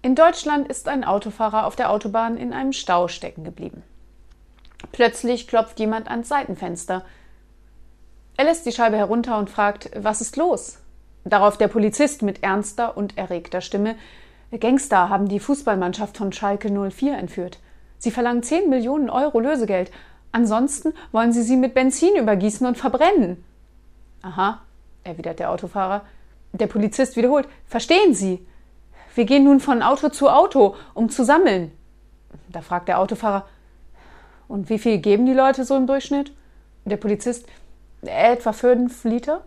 In Deutschland ist ein Autofahrer auf der Autobahn in einem Stau stecken geblieben. Plötzlich klopft jemand ans Seitenfenster. Er lässt die Scheibe herunter und fragt, was ist los? Darauf der Polizist mit ernster und erregter Stimme, Gangster haben die Fußballmannschaft von Schalke 04 entführt. Sie verlangen 10 Millionen Euro Lösegeld. Ansonsten wollen sie sie mit Benzin übergießen und verbrennen. Aha, erwidert der Autofahrer. Der Polizist wiederholt, verstehen Sie? Wir gehen nun von Auto zu Auto, um zu sammeln. Da fragt der Autofahrer, und wie viel geben die Leute so im Durchschnitt? Der Polizist, etwa fünf Liter.